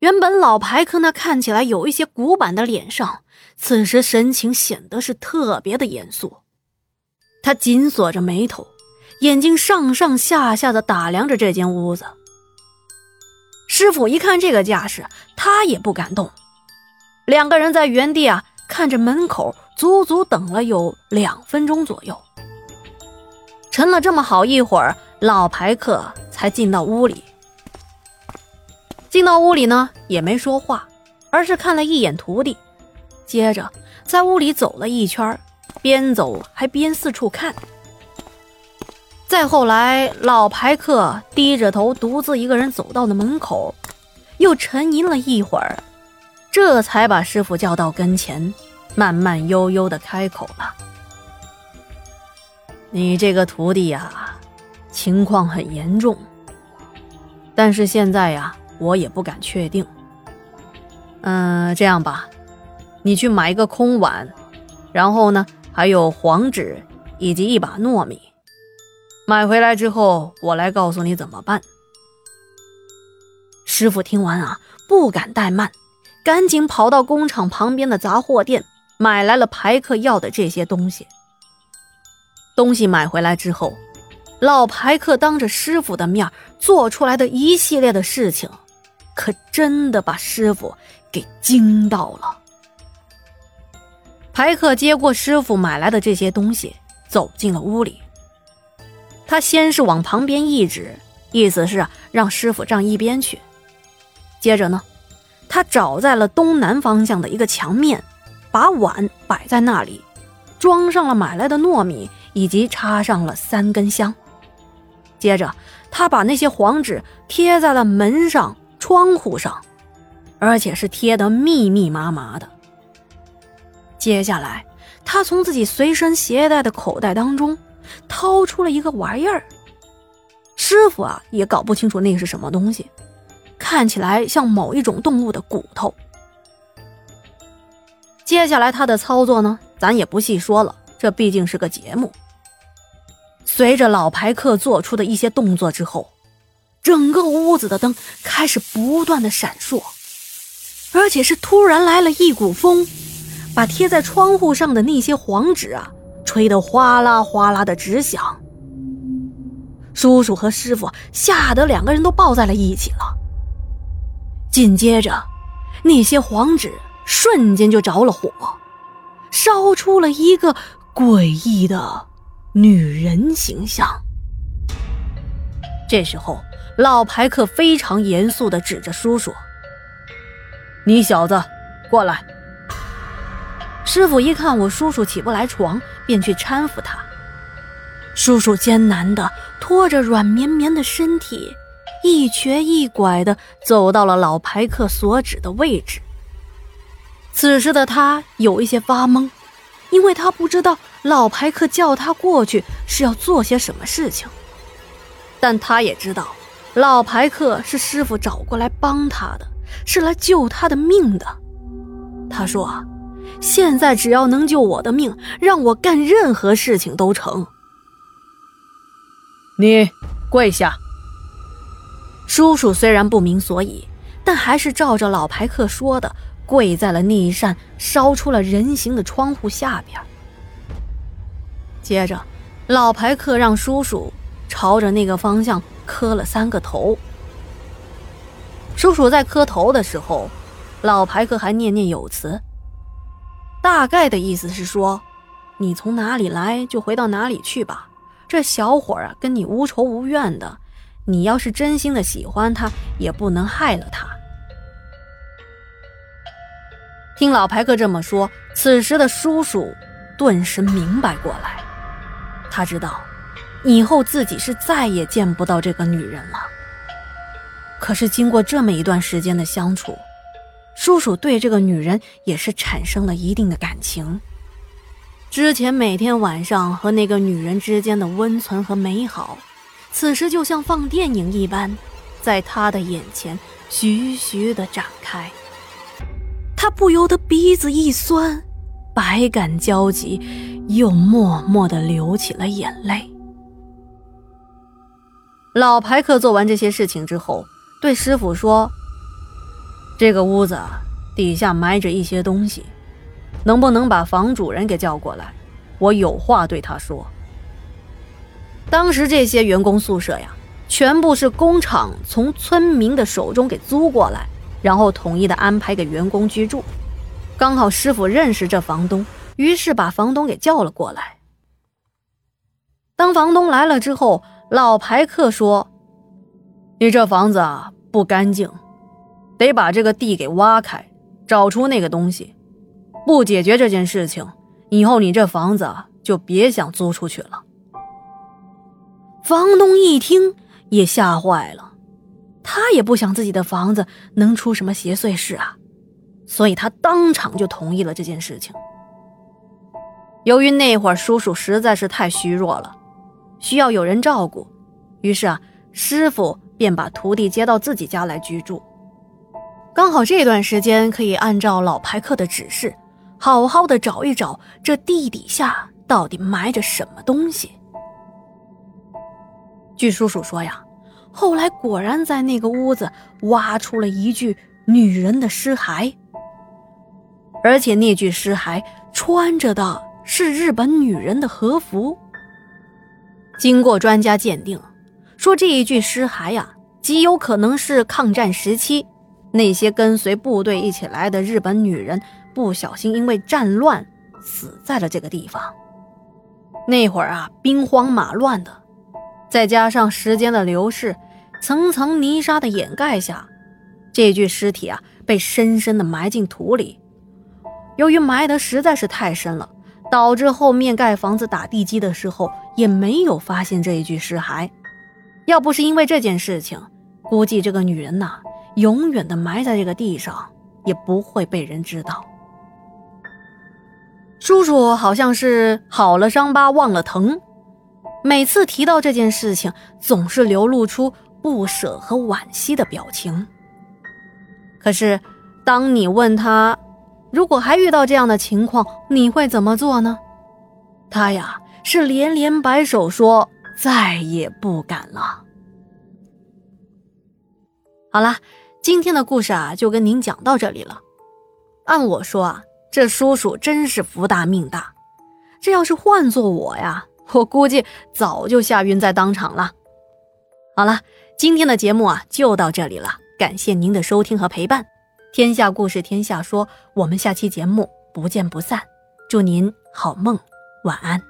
原本老牌客那看起来有一些古板的脸上，此时神情显得是特别的严肃。他紧锁着眉头，眼睛上上下下的打量着这间屋子。师傅一看这个架势，他也不敢动。两个人在原地啊，看着门口，足足等了有两分钟左右。沉了这么好一会儿，老牌客才进到屋里。进到屋里呢，也没说话，而是看了一眼徒弟，接着在屋里走了一圈，边走还边四处看。再后来，老牌客低着头，独自一个人走到了门口，又沉吟了一会儿，这才把师傅叫到跟前，慢慢悠悠的开口了：“你这个徒弟呀，情况很严重，但是现在呀。”我也不敢确定。嗯，这样吧，你去买一个空碗，然后呢，还有黄纸以及一把糯米。买回来之后，我来告诉你怎么办。师傅听完啊，不敢怠慢，赶紧跑到工厂旁边的杂货店，买来了排客要的这些东西。东西买回来之后，老排客当着师傅的面做出来的一系列的事情。可真的把师傅给惊到了。排克接过师傅买来的这些东西，走进了屋里。他先是往旁边一指，意思是让师傅站一边去。接着呢，他找在了东南方向的一个墙面，把碗摆在那里，装上了买来的糯米，以及插上了三根香。接着，他把那些黄纸贴在了门上。窗户上，而且是贴得密密麻麻的。接下来，他从自己随身携带的口袋当中掏出了一个玩意儿。师傅啊，也搞不清楚那是什么东西，看起来像某一种动物的骨头。接下来他的操作呢，咱也不细说了，这毕竟是个节目。随着老牌客做出的一些动作之后。整个屋子的灯开始不断的闪烁，而且是突然来了一股风，把贴在窗户上的那些黄纸啊吹得哗啦哗啦的直响。叔叔和师傅吓得两个人都抱在了一起了。紧接着，那些黄纸瞬间就着了火，烧出了一个诡异的女人形象。这时候。老牌客非常严肃地指着叔叔：“你小子，过来。”师傅一看我叔叔起不来床，便去搀扶他。叔叔艰难地拖着软绵绵的身体，一瘸一拐地走到了老牌客所指的位置。此时的他有一些发懵，因为他不知道老牌客叫他过去是要做些什么事情，但他也知道。老牌客是师傅找过来帮他的，是来救他的命的。他说：“现在只要能救我的命，让我干任何事情都成。”你跪下。叔叔虽然不明所以，但还是照着老牌客说的，跪在了那一扇烧出了人形的窗户下边。接着，老牌客让叔叔朝着那个方向。磕了三个头。叔叔在磕头的时候，老牌客还念念有词，大概的意思是说：“你从哪里来就回到哪里去吧。这小伙啊，跟你无仇无怨的，你要是真心的喜欢他，也不能害了他。”听老牌客这么说，此时的叔叔顿时明白过来，他知道。以后自己是再也见不到这个女人了。可是经过这么一段时间的相处，叔叔对这个女人也是产生了一定的感情。之前每天晚上和那个女人之间的温存和美好，此时就像放电影一般，在他的眼前徐徐的展开。他不由得鼻子一酸，百感交集，又默默的流起了眼泪。老牌客做完这些事情之后，对师傅说：“这个屋子底下埋着一些东西，能不能把房主人给叫过来？我有话对他说。当时这些员工宿舍呀，全部是工厂从村民的手中给租过来，然后统一的安排给员工居住。刚好师傅认识这房东，于是把房东给叫了过来。当房东来了之后，老牌客说：“你这房子啊不干净。”得把这个地给挖开，找出那个东西。不解决这件事情，以后你这房子就别想租出去了。房东一听也吓坏了，他也不想自己的房子能出什么邪祟事啊，所以他当场就同意了这件事情。由于那会儿叔叔实在是太虚弱了，需要有人照顾，于是啊，师傅便把徒弟接到自己家来居住。刚好这段时间可以按照老牌客的指示，好好的找一找这地底下到底埋着什么东西。据叔叔说呀，后来果然在那个屋子挖出了一具女人的尸骸，而且那具尸骸穿着的是日本女人的和服。经过专家鉴定，说这一具尸骸呀，极有可能是抗战时期。那些跟随部队一起来的日本女人，不小心因为战乱死在了这个地方。那会儿啊，兵荒马乱的，再加上时间的流逝，层层泥沙的掩盖下，这具尸体啊被深深的埋进土里。由于埋得实在是太深了，导致后面盖房子打地基的时候也没有发现这一具尸骸。要不是因为这件事情，估计这个女人呐。永远的埋在这个地上，也不会被人知道。叔叔好像是好了伤疤忘了疼，每次提到这件事情，总是流露出不舍和惋惜的表情。可是，当你问他，如果还遇到这样的情况，你会怎么做呢？他呀，是连连摆手说再也不敢了。好了。今天的故事啊，就跟您讲到这里了。按我说啊，这叔叔真是福大命大。这要是换做我呀，我估计早就吓晕在当场了。好了，今天的节目啊，就到这里了。感谢您的收听和陪伴。天下故事，天下说，我们下期节目不见不散。祝您好梦，晚安。